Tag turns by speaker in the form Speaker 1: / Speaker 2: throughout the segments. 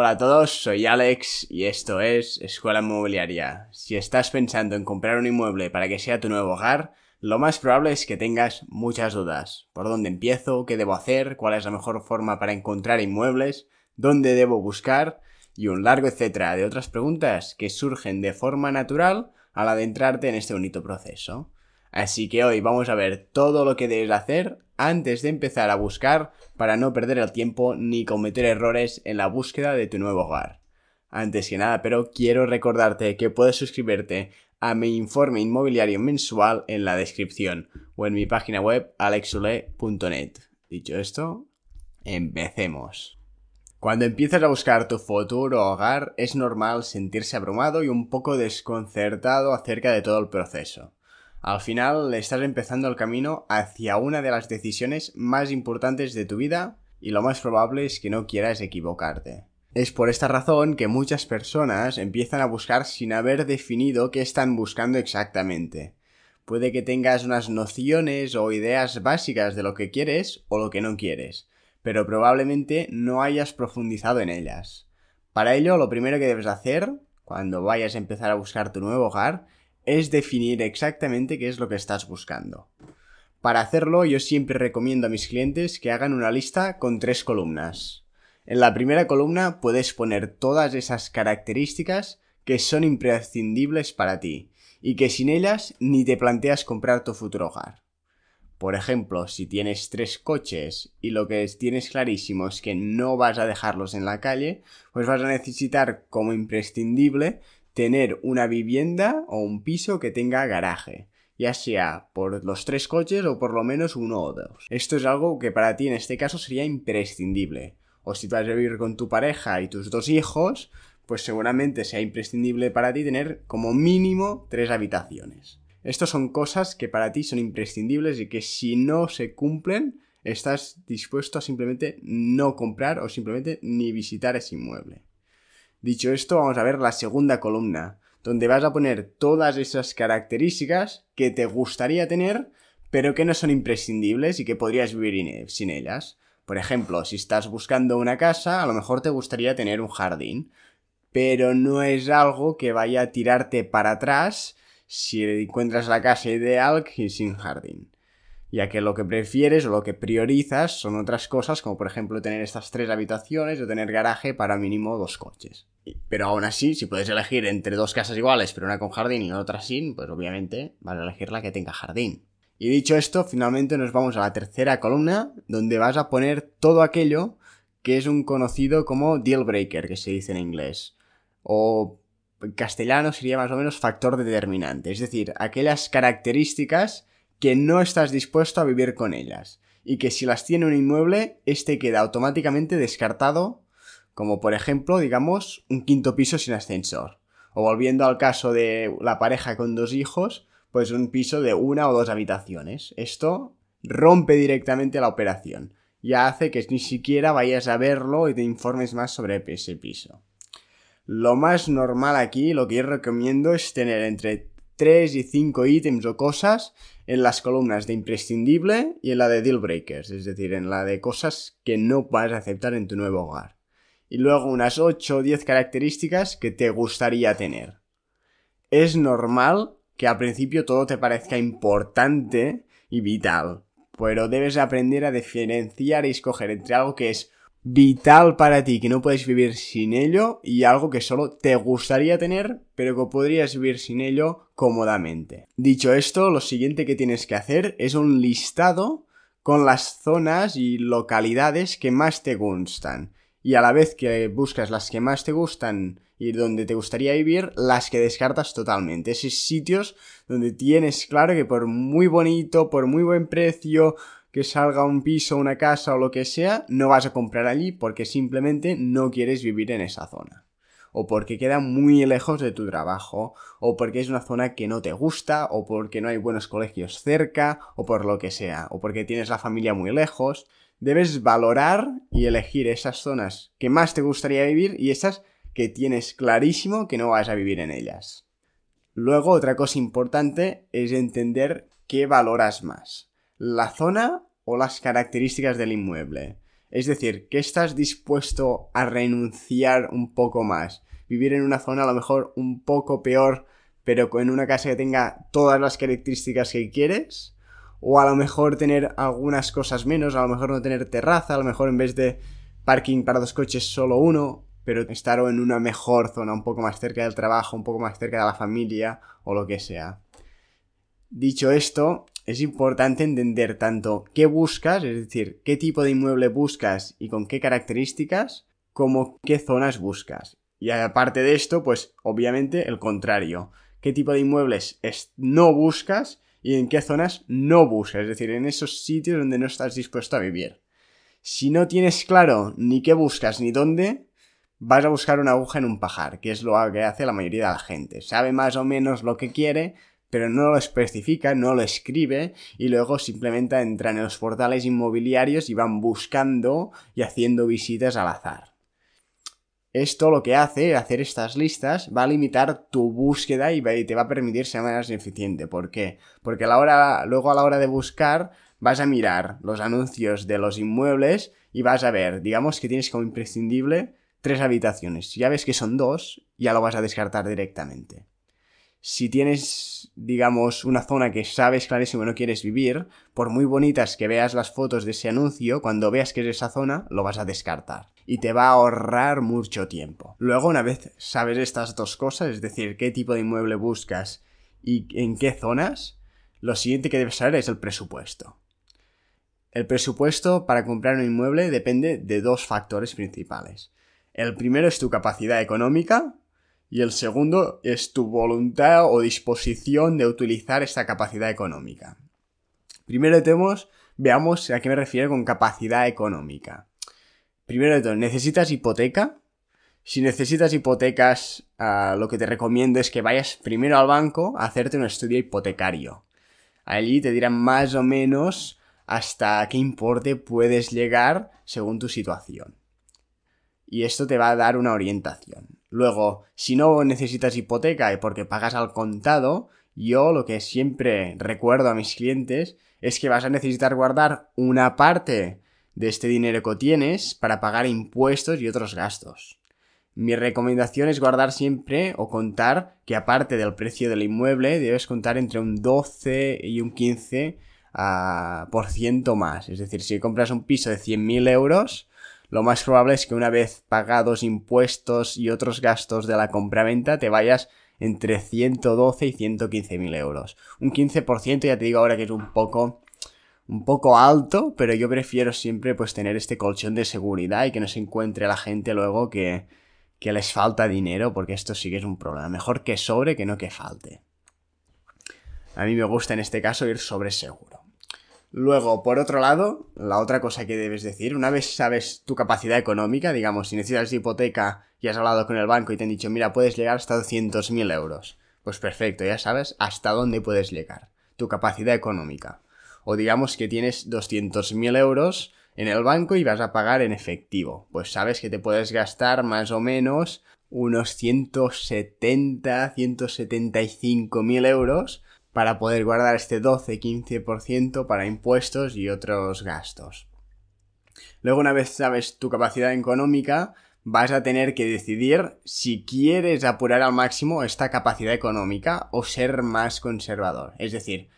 Speaker 1: Hola a todos, soy Alex y esto es Escuela Inmobiliaria. Si estás pensando en comprar un inmueble para que sea tu nuevo hogar, lo más probable es que tengas muchas dudas. ¿Por dónde empiezo? ¿Qué debo hacer? ¿Cuál es la mejor forma para encontrar inmuebles? ¿Dónde debo buscar? Y un largo etcétera de otras preguntas que surgen de forma natural al adentrarte en este bonito proceso. Así que hoy vamos a ver todo lo que debes hacer antes de empezar a buscar para no perder el tiempo ni cometer errores en la búsqueda de tu nuevo hogar. Antes que nada, pero quiero recordarte que puedes suscribirte a mi informe inmobiliario mensual en la descripción o en mi página web alexule.net. Dicho esto, empecemos. Cuando empiezas a buscar tu futuro hogar, es normal sentirse abrumado y un poco desconcertado acerca de todo el proceso. Al final estás empezando el camino hacia una de las decisiones más importantes de tu vida y lo más probable es que no quieras equivocarte. Es por esta razón que muchas personas empiezan a buscar sin haber definido qué están buscando exactamente. Puede que tengas unas nociones o ideas básicas de lo que quieres o lo que no quieres, pero probablemente no hayas profundizado en ellas. Para ello, lo primero que debes hacer, cuando vayas a empezar a buscar tu nuevo hogar, es definir exactamente qué es lo que estás buscando. Para hacerlo yo siempre recomiendo a mis clientes que hagan una lista con tres columnas. En la primera columna puedes poner todas esas características que son imprescindibles para ti y que sin ellas ni te planteas comprar tu futuro hogar. Por ejemplo, si tienes tres coches y lo que tienes clarísimo es que no vas a dejarlos en la calle, pues vas a necesitar como imprescindible tener una vivienda o un piso que tenga garaje, ya sea por los tres coches o por lo menos uno o dos. Esto es algo que para ti en este caso sería imprescindible. O si vas a vivir con tu pareja y tus dos hijos, pues seguramente sea imprescindible para ti tener como mínimo tres habitaciones. Estas son cosas que para ti son imprescindibles y que si no se cumplen, estás dispuesto a simplemente no comprar o simplemente ni visitar ese inmueble. Dicho esto, vamos a ver la segunda columna, donde vas a poner todas esas características que te gustaría tener, pero que no son imprescindibles y que podrías vivir sin ellas. Por ejemplo, si estás buscando una casa, a lo mejor te gustaría tener un jardín, pero no es algo que vaya a tirarte para atrás si encuentras la casa ideal sin jardín ya que lo que prefieres o lo que priorizas son otras cosas, como por ejemplo tener estas tres habitaciones o tener garaje para mínimo dos coches. Pero aún así, si puedes elegir entre dos casas iguales, pero una con jardín y otra sin, pues obviamente vas a elegir la que tenga jardín. Y dicho esto, finalmente nos vamos a la tercera columna, donde vas a poner todo aquello que es un conocido como deal breaker, que se dice en inglés. O en castellano sería más o menos factor determinante, es decir, aquellas características que no estás dispuesto a vivir con ellas y que si las tiene un inmueble, este queda automáticamente descartado, como por ejemplo, digamos, un quinto piso sin ascensor. O volviendo al caso de la pareja con dos hijos, pues un piso de una o dos habitaciones. Esto rompe directamente la operación. Ya hace que ni siquiera vayas a verlo y te informes más sobre ese piso. Lo más normal aquí, lo que yo recomiendo es tener entre 3 y 5 ítems o cosas en las columnas de imprescindible y en la de deal breakers, es decir, en la de cosas que no vas a aceptar en tu nuevo hogar. Y luego unas 8 o 10 características que te gustaría tener. Es normal que al principio todo te parezca importante y vital, pero debes aprender a diferenciar y escoger entre algo que es vital para ti, que no puedes vivir sin ello, y algo que solo te gustaría tener, pero que podrías vivir sin ello cómodamente. Dicho esto, lo siguiente que tienes que hacer es un listado con las zonas y localidades que más te gustan. Y a la vez que buscas las que más te gustan y donde te gustaría vivir, las que descartas totalmente. Esos sitios donde tienes claro que por muy bonito, por muy buen precio, que salga un piso, una casa o lo que sea, no vas a comprar allí porque simplemente no quieres vivir en esa zona. O porque queda muy lejos de tu trabajo, o porque es una zona que no te gusta, o porque no hay buenos colegios cerca, o por lo que sea, o porque tienes la familia muy lejos. Debes valorar y elegir esas zonas que más te gustaría vivir y esas que tienes clarísimo que no vas a vivir en ellas. Luego, otra cosa importante es entender qué valoras más la zona o las características del inmueble. Es decir, ¿qué estás dispuesto a renunciar un poco más? Vivir en una zona a lo mejor un poco peor, pero con una casa que tenga todas las características que quieres. O a lo mejor tener algunas cosas menos, a lo mejor no tener terraza, a lo mejor en vez de parking para dos coches solo uno, pero estar en una mejor zona, un poco más cerca del trabajo, un poco más cerca de la familia o lo que sea. Dicho esto, es importante entender tanto qué buscas, es decir, qué tipo de inmueble buscas y con qué características, como qué zonas buscas. Y aparte de esto, pues obviamente el contrario. ¿Qué tipo de inmuebles no buscas y en qué zonas no buscas? Es decir, en esos sitios donde no estás dispuesto a vivir. Si no tienes claro ni qué buscas ni dónde, vas a buscar una aguja en un pajar, que es lo que hace la mayoría de la gente. Sabe más o menos lo que quiere, pero no lo especifica, no lo escribe y luego simplemente entran en los portales inmobiliarios y van buscando y haciendo visitas al azar. Esto lo que hace, hacer estas listas, va a limitar tu búsqueda y te va a permitir ser más eficiente. ¿Por qué? Porque a la hora, luego a la hora de buscar vas a mirar los anuncios de los inmuebles y vas a ver, digamos que tienes como imprescindible tres habitaciones. Si ya ves que son dos, ya lo vas a descartar directamente si tienes, digamos, una zona que sabes clarísimo no quieres vivir, por muy bonitas que veas las fotos de ese anuncio, cuando veas que es esa zona, lo vas a descartar. Y te va a ahorrar mucho tiempo. Luego, una vez sabes estas dos cosas, es decir, qué tipo de inmueble buscas y en qué zonas, lo siguiente que debes saber es el presupuesto. El presupuesto para comprar un inmueble depende de dos factores principales. El primero es tu capacidad económica, y el segundo es tu voluntad o disposición de utilizar esta capacidad económica. Primero tenemos, veamos a qué me refiero con capacidad económica. Primero de todo, ¿necesitas hipoteca? Si necesitas hipotecas, ah, lo que te recomiendo es que vayas primero al banco a hacerte un estudio hipotecario. Allí te dirán más o menos hasta qué importe puedes llegar según tu situación. Y esto te va a dar una orientación. Luego, si no necesitas hipoteca y porque pagas al contado, yo lo que siempre recuerdo a mis clientes es que vas a necesitar guardar una parte de este dinero que tienes para pagar impuestos y otros gastos. Mi recomendación es guardar siempre o contar que aparte del precio del inmueble debes contar entre un 12 y un 15 ah, por ciento más. Es decir, si compras un piso de 100.000 euros, lo más probable es que una vez pagados impuestos y otros gastos de la compraventa te vayas entre 112 y 115 mil euros. Un 15% ya te digo ahora que es un poco un poco alto, pero yo prefiero siempre pues tener este colchón de seguridad y que no se encuentre la gente luego que, que les falta dinero, porque esto sí que es un problema. Mejor que sobre que no que falte. A mí me gusta en este caso ir sobre seguro. Luego, por otro lado, la otra cosa que debes decir, una vez sabes tu capacidad económica, digamos, si necesitas hipoteca y has hablado con el banco y te han dicho, mira, puedes llegar hasta 200.000 euros. Pues perfecto, ya sabes hasta dónde puedes llegar, tu capacidad económica. O digamos que tienes 200.000 euros en el banco y vas a pagar en efectivo. Pues sabes que te puedes gastar más o menos unos 170, 175 mil euros para poder guardar este 12-15% para impuestos y otros gastos. Luego, una vez sabes tu capacidad económica, vas a tener que decidir si quieres apurar al máximo esta capacidad económica o ser más conservador. Es decir,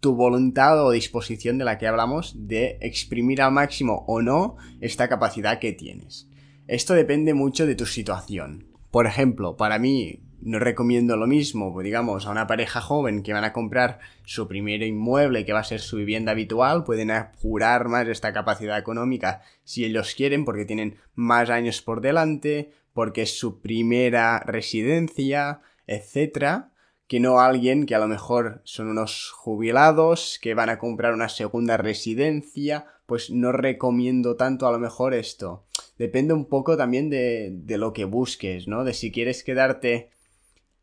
Speaker 1: tu voluntad o disposición de la que hablamos de exprimir al máximo o no esta capacidad que tienes. Esto depende mucho de tu situación. Por ejemplo, para mí, no recomiendo lo mismo, pues, digamos, a una pareja joven que van a comprar su primer inmueble, que va a ser su vivienda habitual, pueden apurar más esta capacidad económica si ellos quieren, porque tienen más años por delante, porque es su primera residencia, etcétera, que no alguien que a lo mejor son unos jubilados que van a comprar una segunda residencia, pues no recomiendo tanto a lo mejor esto. Depende un poco también de, de lo que busques, ¿no? De si quieres quedarte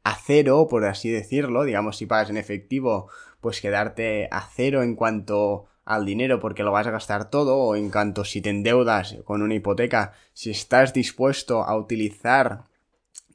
Speaker 1: a cero, por así decirlo, digamos si pagas en efectivo, pues quedarte a cero en cuanto al dinero porque lo vas a gastar todo o en cuanto si te endeudas con una hipoteca, si estás dispuesto a utilizar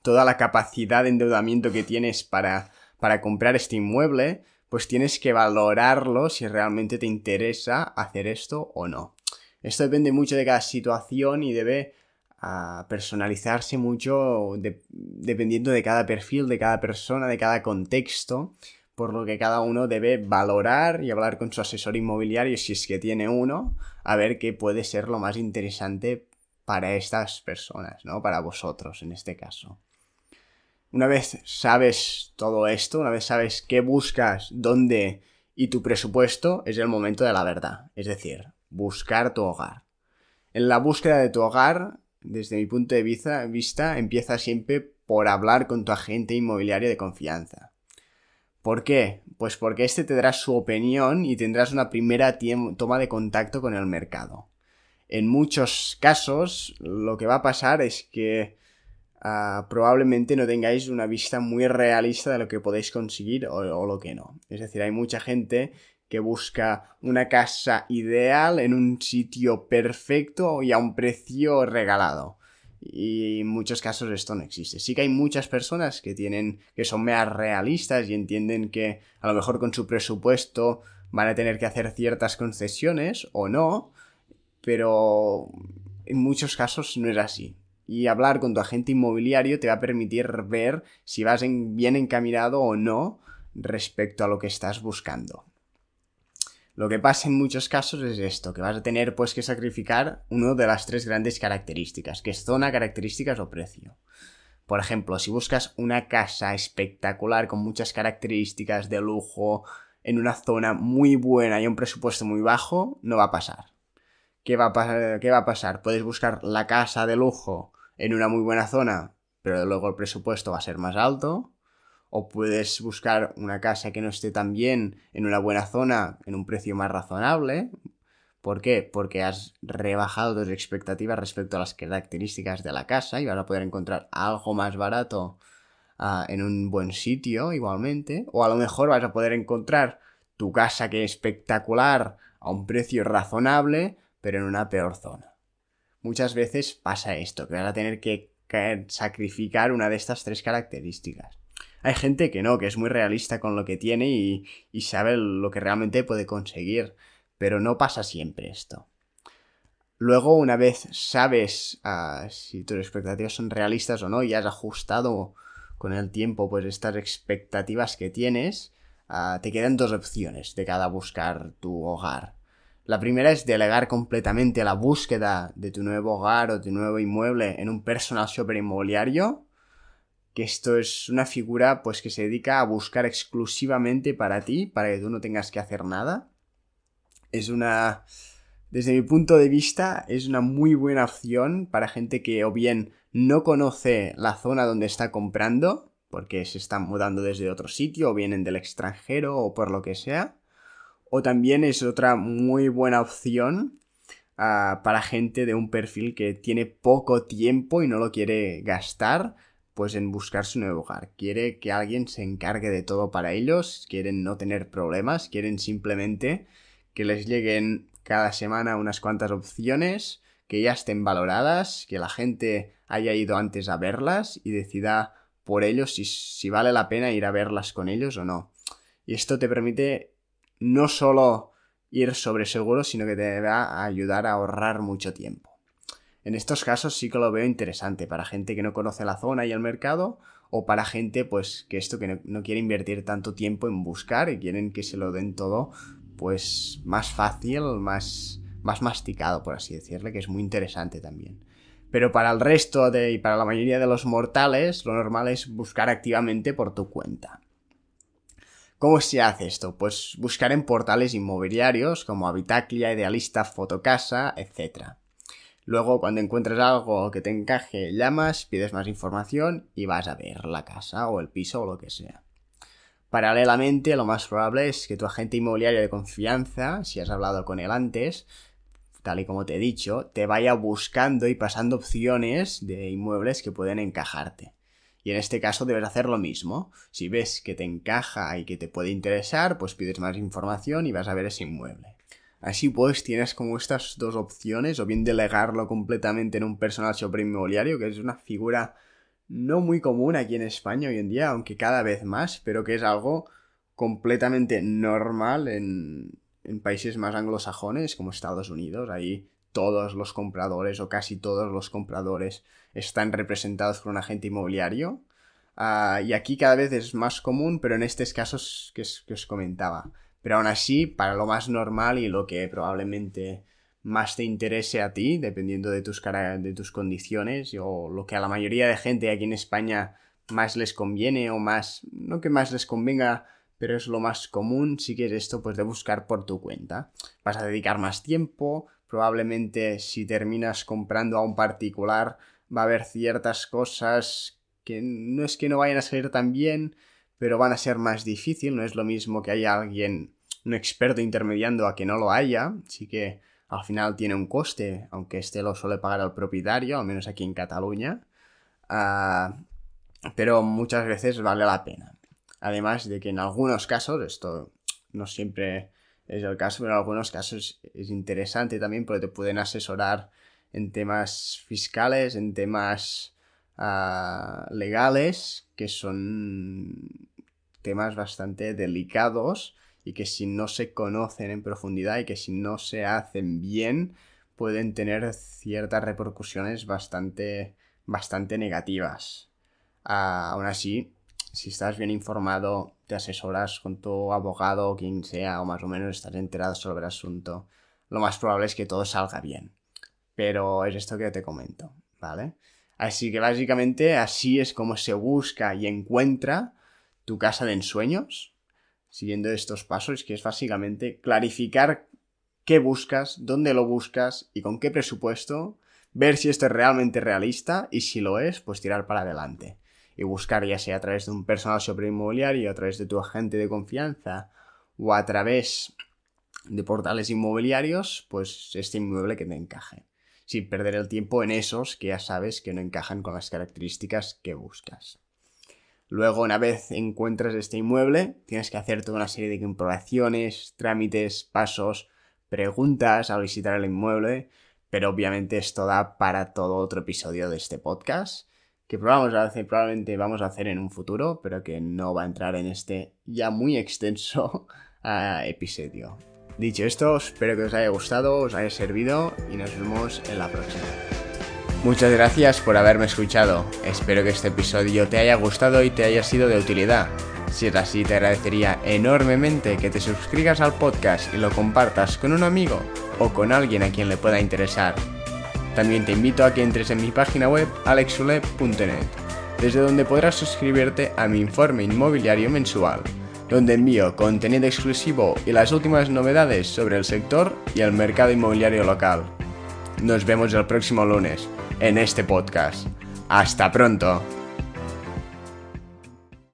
Speaker 1: toda la capacidad de endeudamiento que tienes para, para comprar este inmueble, pues tienes que valorarlo si realmente te interesa hacer esto o no. Esto depende mucho de cada situación y debe ah, personalizarse mucho dependiendo de cada perfil, de cada persona, de cada contexto, por lo que cada uno debe valorar y hablar con su asesor inmobiliario si es que tiene uno, a ver qué puede ser lo más interesante para estas personas, ¿no? Para vosotros en este caso. Una vez sabes todo esto, una vez sabes qué buscas, dónde y tu presupuesto, es el momento de la verdad. Es decir, buscar tu hogar. En la búsqueda de tu hogar, desde mi punto de vista, empieza siempre por hablar con tu agente inmobiliario de confianza. ¿Por qué? Pues porque este te dará su opinión y tendrás una primera toma de contacto con el mercado. En muchos casos, lo que va a pasar es que Ah, probablemente no tengáis una vista muy realista de lo que podéis conseguir o, lo que no. Es decir, hay mucha gente que busca una casa ideal en un sitio perfecto y a un precio regalado. Y en muchos casos esto no existe. Sí que hay muchas personas que tienen, que son más realistas y entienden que a lo mejor con su presupuesto van a tener que hacer ciertas concesiones o no, pero en muchos casos no es así y hablar con tu agente inmobiliario te va a permitir ver si vas bien encaminado o no respecto a lo que estás buscando. Lo que pasa en muchos casos es esto, que vas a tener pues que sacrificar una de las tres grandes características, que es zona, características o precio. Por ejemplo, si buscas una casa espectacular con muchas características de lujo en una zona muy buena y un presupuesto muy bajo, no va a pasar. ¿Qué va a, pasar? ¿Qué va a pasar? Puedes buscar la casa de lujo en una muy buena zona, pero luego el presupuesto va a ser más alto. O puedes buscar una casa que no esté tan bien en una buena zona en un precio más razonable. ¿Por qué? Porque has rebajado tus expectativas respecto a las características de la casa y vas a poder encontrar algo más barato ah, en un buen sitio igualmente. O a lo mejor vas a poder encontrar tu casa que es espectacular a un precio razonable, pero en una peor zona muchas veces pasa esto, que vas a tener que sacrificar una de estas tres características. Hay gente que no, que es muy realista con lo que tiene y, sabe lo que realmente puede conseguir, pero no pasa siempre esto. Luego, una vez sabes ah, si tus expectativas son realistas o no y has ajustado con el tiempo pues estas expectativas que tienes, ah, te quedan dos opciones de cada buscar tu hogar. La primera es delegar completamente la búsqueda de tu nuevo hogar o tu nuevo inmueble en un personal shopper inmobiliario, que esto es una figura pues que se dedica a buscar exclusivamente para ti, para que tú no tengas que hacer nada. Es una desde mi punto de vista es una muy buena opción para gente que o bien no conoce la zona donde está comprando, porque se están mudando desde otro sitio o vienen del extranjero o por lo que sea, o también es otra muy buena opción ah, para gente de un perfil que tiene poco tiempo y no lo quiere gastar pues en buscar su nuevo hogar. Quiere que alguien se encargue de todo para ellos, quieren no tener problemas, quieren simplemente que les lleguen cada semana unas cuantas opciones, que ya estén valoradas, que la gente haya ido antes a verlas y decida por ellos si, si vale la pena ir a verlas con ellos o no. Y esto te permite no solo ir sobre seguro, sino que te va a ayudar a ahorrar mucho tiempo. En estos casos sí que lo veo interesante para gente que no conoce la zona y el mercado o para gente pues que esto que no, quiere invertir tanto tiempo en buscar y quieren que se lo den todo pues más fácil, más, más masticado por así decirle, que es muy interesante también. Pero para el resto de y para la mayoría de los mortales lo normal es buscar activamente por tu cuenta. ¿Cómo se hace esto? Pues buscar en portales inmobiliarios como Habitaclia, Idealista, Fotocasa, etc. Luego, cuando encuentres algo que te encaje, llamas, pides más información y vas a ver la casa o el piso o lo que sea. Paralelamente, lo más probable es que tu agente inmobiliario de confianza, si has hablado con él antes, tal y como te he dicho, te vaya buscando y pasando opciones de inmuebles que pueden encajarte. Y en este caso debes hacer lo mismo. Si ves que te encaja y que te puede interesar, pues pides más información y vas a ver ese inmueble. Así pues, tienes como estas dos opciones, o bien delegarlo completamente en un personal inmobiliario, que es una figura no muy común aquí en España hoy en día, aunque cada vez más, pero que es algo completamente normal en, países más anglosajones como Estados Unidos. Ahí todos los compradores o casi todos los compradores están representados por un agente inmobiliario. Ah, y aquí cada vez es más común, pero en estos casos que os comentaba. Pero aún así, para lo más normal y lo que probablemente más te interese a ti, dependiendo de tus, de tus condiciones, o lo que a la mayoría de gente aquí en España más les conviene, o más, no que más les convenga, pero es lo más común, si quieres esto, pues de buscar por tu cuenta. Vas a dedicar más tiempo, probablemente si terminas comprando a un particular, va a haber ciertas cosas que no es que no vayan a salir tan bien, pero van a ser más difícil, no es lo mismo que haya alguien, un experto intermediando a que no lo haya, así que al final tiene un coste, aunque este lo suele pagar el propietario, al menos aquí en Cataluña. Ah, pero muchas veces vale la pena. Además de que en algunos casos, esto no siempre es el caso, pero en algunos casos es interesante también porque te pueden asesorar en temas fiscales, en temas ah, legales, que son temas bastante delicados y que si no se conocen en profundidad y que si no se hacen bien pueden tener ciertas repercusiones bastante, bastante negativas. Ah, aún así, si estás bien informado, te asesoras con tu abogado o quien sea, o más o menos estás enterado sobre el asunto, lo más probable es que todo salga bien. Pero es esto que te comento, ¿vale? Así que básicamente así es como se busca y encuentra tu casa de ensueños, siguiendo estos pasos, que es básicamente clarificar qué buscas, dónde lo buscas y con qué presupuesto, ver si esto es realmente realista y si lo es, pues tirar para adelante. Y buscar ya sea a través de un personal sobre inmobiliario, a través de tu agente de confianza o a través de portales inmobiliarios, pues este inmueble que te encaje. Sin perder el tiempo en esos que ya sabes que no encajan con las características que buscas. Luego, una vez encuentras este inmueble, tienes que hacer toda una serie de comprobaciones, trámites, pasos, preguntas al visitar el inmueble, pero obviamente esto da para todo otro episodio de este podcast, que probablemente vamos a hacer en un futuro, pero que no va a entrar en este ya muy extenso ah, episodio. Dicho esto, espero que os haya gustado, os haya servido y nos vemos en la próxima. Muchas gracias por haberme escuchado. Espero que este episodio te haya gustado y te haya sido de utilidad. Si es así, te agradecería enormemente que te suscribas al podcast y lo compartas con un amigo o con alguien a quien le pueda interesar. También te invito a que entres en mi página web alexule.net, desde donde podrás suscribirte a mi informe inmobiliario mensual, donde envío contenido exclusivo y las últimas novedades sobre el sector y el mercado inmobiliario local. Nos vemos el próximo lunes en este podcast. Hasta pronto.